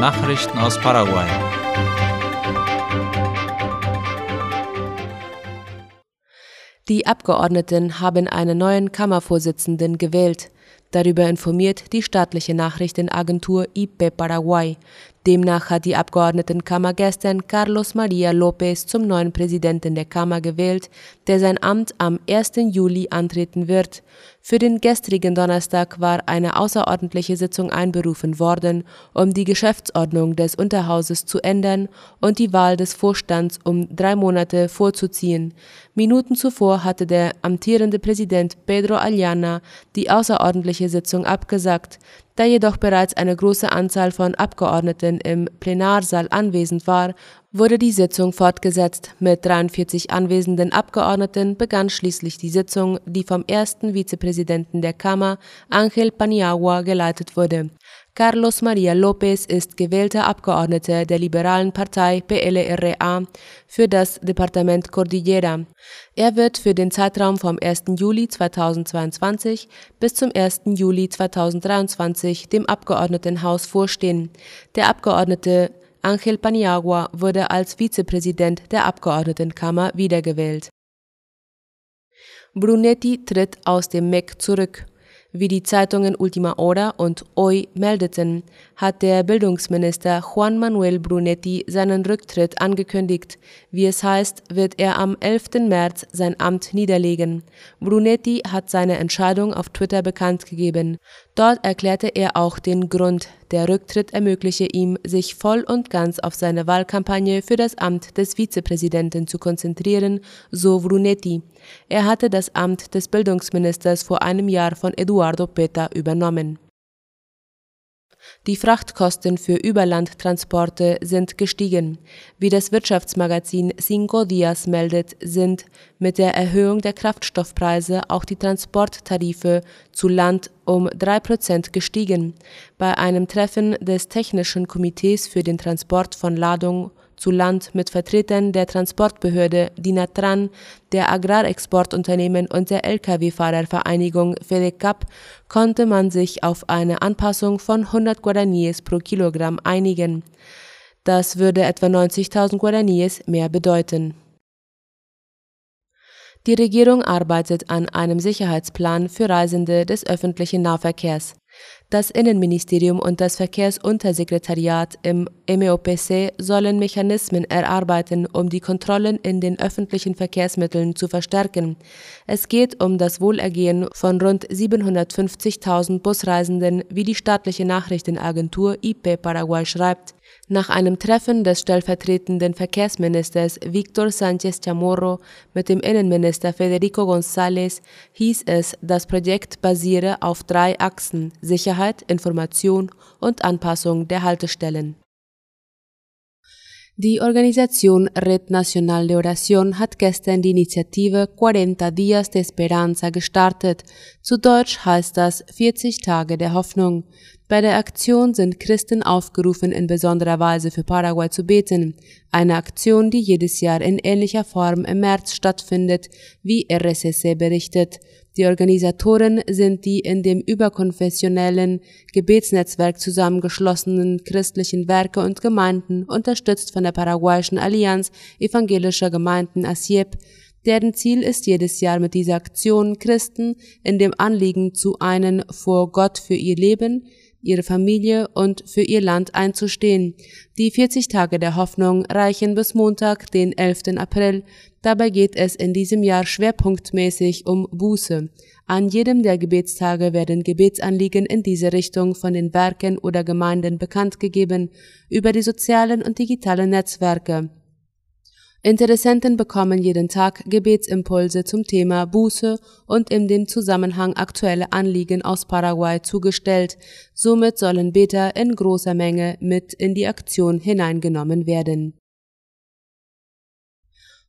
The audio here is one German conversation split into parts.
Nachrichten aus Paraguay. Die Abgeordneten haben einen neuen Kammervorsitzenden gewählt. Darüber informiert die staatliche Nachrichtenagentur IP Paraguay. Demnach hat die Abgeordnetenkammer gestern Carlos Maria López zum neuen Präsidenten der Kammer gewählt, der sein Amt am 1. Juli antreten wird. Für den gestrigen Donnerstag war eine außerordentliche Sitzung einberufen worden, um die Geschäftsordnung des Unterhauses zu ändern und die Wahl des Vorstands um drei Monate vorzuziehen. Minuten zuvor hatte der amtierende Präsident Pedro Aliana die außerordentliche Sitzung abgesagt. Da jedoch bereits eine große Anzahl von Abgeordneten im Plenarsaal anwesend war, wurde die Sitzung fortgesetzt. Mit 43 anwesenden Abgeordneten begann schließlich die Sitzung, die vom ersten Vizepräsidenten der Kammer, Ángel Paniagua, geleitet wurde. Carlos Maria López ist gewählter Abgeordneter der liberalen Partei PLRA für das Departement Cordillera. Er wird für den Zeitraum vom 1. Juli 2022 bis zum 1. Juli 2023 dem Abgeordnetenhaus vorstehen. Der Abgeordnete Ángel Paniagua wurde als Vizepräsident der Abgeordnetenkammer wiedergewählt. Brunetti tritt aus dem MEC zurück. Wie die Zeitungen Ultima Hora und Hoy meldeten, hat der Bildungsminister Juan Manuel Brunetti seinen Rücktritt angekündigt. Wie es heißt, wird er am 11. März sein Amt niederlegen. Brunetti hat seine Entscheidung auf Twitter bekannt gegeben. Dort erklärte er auch den Grund. Der Rücktritt ermögliche ihm, sich voll und ganz auf seine Wahlkampagne für das Amt des Vizepräsidenten zu konzentrieren, so Brunetti. Er hatte das Amt des Bildungsministers vor einem Jahr von Eduardo Peta übernommen. Die Frachtkosten für Überlandtransporte sind gestiegen. Wie das Wirtschaftsmagazin Cinco Dias meldet, sind mit der Erhöhung der Kraftstoffpreise auch die Transporttarife zu Land um drei Prozent gestiegen. Bei einem Treffen des Technischen Komitees für den Transport von Ladung zu Land mit Vertretern der Transportbehörde Dinatran, der Agrarexportunternehmen und der Lkw-Fahrervereinigung FEDECAP konnte man sich auf eine Anpassung von 100 Guaraníes pro Kilogramm einigen. Das würde etwa 90.000 Guaraníes mehr bedeuten. Die Regierung arbeitet an einem Sicherheitsplan für Reisende des öffentlichen Nahverkehrs. Das Innenministerium und das Verkehrsuntersekretariat im MEOPC sollen Mechanismen erarbeiten, um die Kontrollen in den öffentlichen Verkehrsmitteln zu verstärken. Es geht um das Wohlergehen von rund 750.000 Busreisenden, wie die staatliche Nachrichtenagentur IP Paraguay schreibt. Nach einem Treffen des stellvertretenden Verkehrsministers Víctor Sánchez Chamorro mit dem Innenminister Federico González hieß es, das Projekt basiere auf drei Achsen Sicherheit, Information und Anpassung der Haltestellen. Die Organisation Red Nacional de Oración hat gestern die Initiative 40 Días de Esperanza gestartet. Zu Deutsch heißt das 40 Tage der Hoffnung. Bei der Aktion sind Christen aufgerufen, in besonderer Weise für Paraguay zu beten. Eine Aktion, die jedes Jahr in ähnlicher Form im März stattfindet, wie RSSC berichtet. Die Organisatoren sind die in dem überkonfessionellen Gebetsnetzwerk zusammengeschlossenen christlichen Werke und Gemeinden, unterstützt von der paraguayischen Allianz evangelischer Gemeinden ASIEP, deren Ziel ist jedes Jahr mit dieser Aktion Christen in dem Anliegen zu einen vor Gott für ihr Leben, ihre Familie und für ihr Land einzustehen. Die 40 Tage der Hoffnung reichen bis Montag, den 11. April. Dabei geht es in diesem Jahr schwerpunktmäßig um Buße. An jedem der Gebetstage werden Gebetsanliegen in diese Richtung von den Werken oder Gemeinden bekannt gegeben über die sozialen und digitalen Netzwerke. Interessenten bekommen jeden Tag Gebetsimpulse zum Thema Buße und in dem Zusammenhang aktuelle Anliegen aus Paraguay zugestellt. Somit sollen Beter in großer Menge mit in die Aktion hineingenommen werden.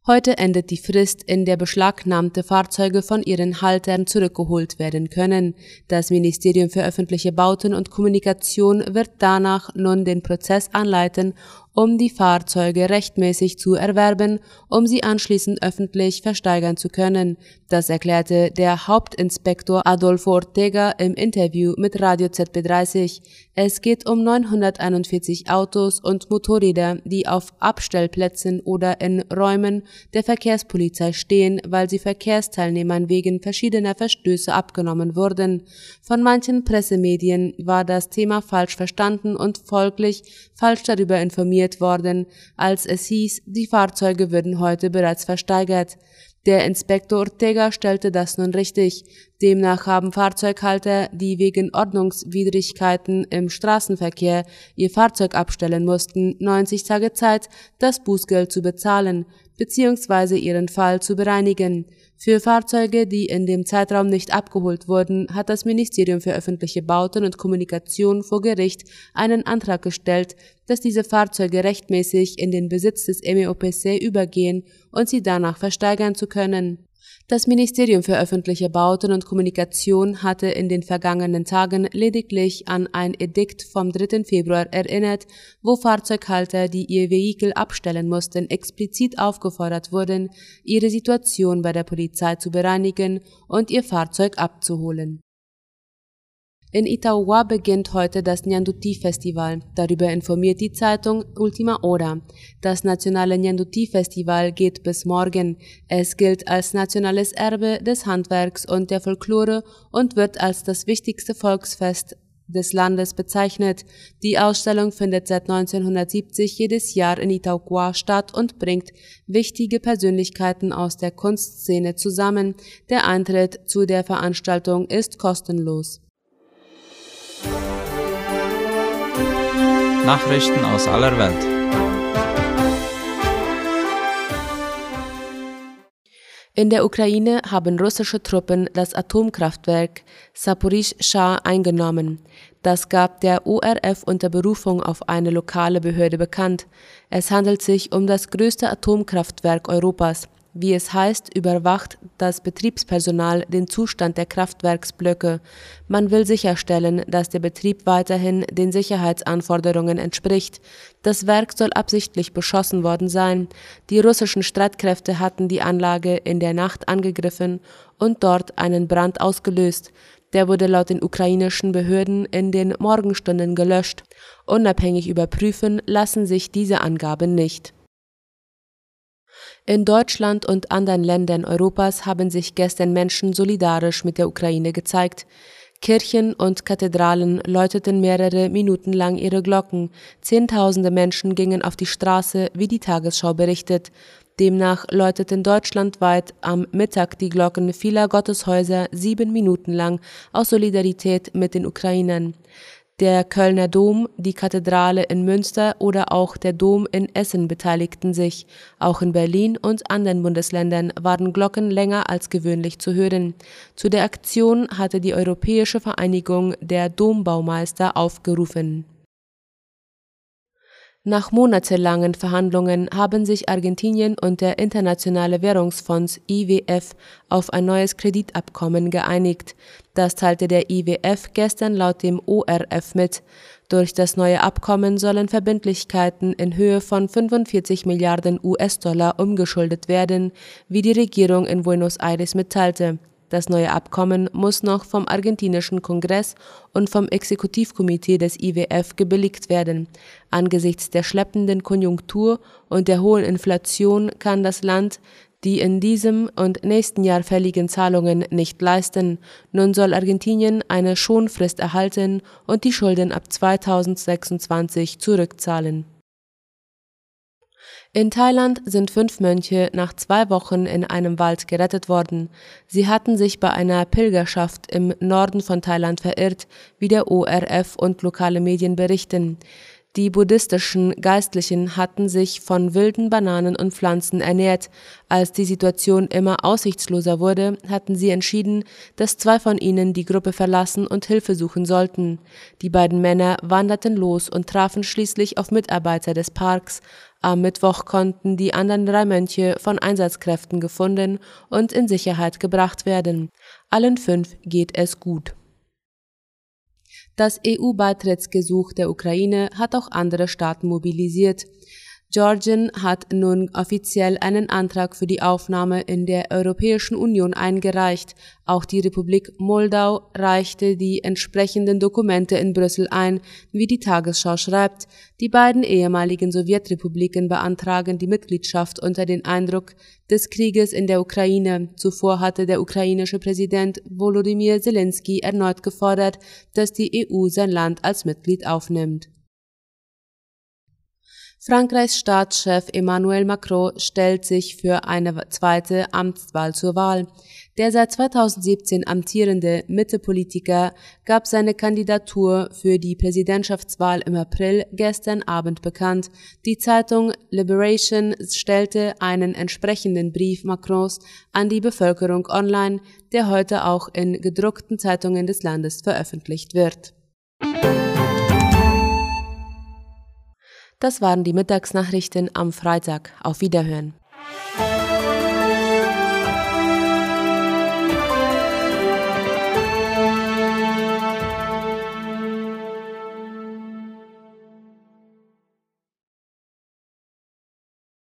Heute endet die Frist, in der beschlagnahmte Fahrzeuge von ihren Haltern zurückgeholt werden können. Das Ministerium für öffentliche Bauten und Kommunikation wird danach nun den Prozess anleiten, um die Fahrzeuge rechtmäßig zu erwerben, um sie anschließend öffentlich versteigern zu können. Das erklärte der Hauptinspektor Adolfo Ortega im Interview mit Radio ZB30. Es geht um 941 Autos und Motorräder, die auf Abstellplätzen oder in Räumen der Verkehrspolizei stehen, weil sie Verkehrsteilnehmern wegen verschiedener Verstöße abgenommen wurden. Von manchen Pressemedien war das Thema falsch verstanden und folglich falsch darüber informiert worden, als es hieß, die Fahrzeuge würden heute bereits versteigert. Der Inspektor Ortega stellte das nun richtig. Demnach haben Fahrzeughalter, die wegen Ordnungswidrigkeiten im Straßenverkehr ihr Fahrzeug abstellen mussten, 90 Tage Zeit, das Bußgeld zu bezahlen bzw. ihren Fall zu bereinigen. Für Fahrzeuge, die in dem Zeitraum nicht abgeholt wurden, hat das Ministerium für öffentliche Bauten und Kommunikation vor Gericht einen Antrag gestellt, dass diese Fahrzeuge rechtmäßig in den Besitz des MEOPC übergehen und sie danach versteigern zu können. Das Ministerium für öffentliche Bauten und Kommunikation hatte in den vergangenen Tagen lediglich an ein Edikt vom 3. Februar erinnert, wo Fahrzeughalter, die ihr Vehikel abstellen mussten, explizit aufgefordert wurden, ihre Situation bei der Polizei zu bereinigen und ihr Fahrzeug abzuholen. In Itaúa beginnt heute das Nyanduti-Festival. Darüber informiert die Zeitung Ultima Hora. Das nationale Nyanduti-Festival geht bis morgen. Es gilt als nationales Erbe des Handwerks und der Folklore und wird als das wichtigste Volksfest des Landes bezeichnet. Die Ausstellung findet seit 1970 jedes Jahr in Itauquoa statt und bringt wichtige Persönlichkeiten aus der Kunstszene zusammen. Der Eintritt zu der Veranstaltung ist kostenlos. Nachrichten aus aller Welt. In der Ukraine haben russische Truppen das Atomkraftwerk Saporischschja eingenommen. Das gab der ORF unter Berufung auf eine lokale Behörde bekannt. Es handelt sich um das größte Atomkraftwerk Europas. Wie es heißt, überwacht das Betriebspersonal den Zustand der Kraftwerksblöcke. Man will sicherstellen, dass der Betrieb weiterhin den Sicherheitsanforderungen entspricht. Das Werk soll absichtlich beschossen worden sein. Die russischen Streitkräfte hatten die Anlage in der Nacht angegriffen und dort einen Brand ausgelöst. Der wurde laut den ukrainischen Behörden in den Morgenstunden gelöscht. Unabhängig überprüfen lassen sich diese Angaben nicht. In Deutschland und anderen Ländern Europas haben sich gestern Menschen solidarisch mit der Ukraine gezeigt. Kirchen und Kathedralen läuteten mehrere Minuten lang ihre Glocken. Zehntausende Menschen gingen auf die Straße, wie die Tagesschau berichtet. Demnach läuteten deutschlandweit am Mittag die Glocken vieler Gotteshäuser sieben Minuten lang aus Solidarität mit den Ukrainern. Der Kölner Dom, die Kathedrale in Münster oder auch der Dom in Essen beteiligten sich. Auch in Berlin und anderen Bundesländern waren Glocken länger als gewöhnlich zu hören. Zu der Aktion hatte die Europäische Vereinigung der Dombaumeister aufgerufen nach monatelangen Verhandlungen haben sich Argentinien und der Internationale Währungsfonds IWF auf ein neues Kreditabkommen geeinigt. Das teilte der IWF gestern laut dem ORF mit. Durch das neue Abkommen sollen Verbindlichkeiten in Höhe von 45 Milliarden US-Dollar umgeschuldet werden, wie die Regierung in Buenos Aires mitteilte. Das neue Abkommen muss noch vom argentinischen Kongress und vom Exekutivkomitee des IWF gebilligt werden. Angesichts der schleppenden Konjunktur und der hohen Inflation kann das Land die in diesem und nächsten Jahr fälligen Zahlungen nicht leisten. Nun soll Argentinien eine Schonfrist erhalten und die Schulden ab 2026 zurückzahlen. In Thailand sind fünf Mönche nach zwei Wochen in einem Wald gerettet worden. Sie hatten sich bei einer Pilgerschaft im Norden von Thailand verirrt, wie der ORF und lokale Medien berichten. Die buddhistischen Geistlichen hatten sich von wilden Bananen und Pflanzen ernährt. Als die Situation immer aussichtsloser wurde, hatten sie entschieden, dass zwei von ihnen die Gruppe verlassen und Hilfe suchen sollten. Die beiden Männer wanderten los und trafen schließlich auf Mitarbeiter des Parks. Am Mittwoch konnten die anderen drei Mönche von Einsatzkräften gefunden und in Sicherheit gebracht werden. Allen fünf geht es gut. Das EU-Beitrittsgesuch der Ukraine hat auch andere Staaten mobilisiert. Georgien hat nun offiziell einen Antrag für die Aufnahme in der Europäischen Union eingereicht. Auch die Republik Moldau reichte die entsprechenden Dokumente in Brüssel ein, wie die Tagesschau schreibt. Die beiden ehemaligen Sowjetrepubliken beantragen die Mitgliedschaft unter den Eindruck des Krieges in der Ukraine. Zuvor hatte der ukrainische Präsident Volodymyr Zelensky erneut gefordert, dass die EU sein Land als Mitglied aufnimmt. Frankreichs Staatschef Emmanuel Macron stellt sich für eine zweite Amtswahl zur Wahl. Der seit 2017 amtierende Mitte-Politiker gab seine Kandidatur für die Präsidentschaftswahl im April gestern Abend bekannt. Die Zeitung Liberation stellte einen entsprechenden Brief Macrons an die Bevölkerung online, der heute auch in gedruckten Zeitungen des Landes veröffentlicht wird. Das waren die Mittagsnachrichten am Freitag. Auf Wiederhören.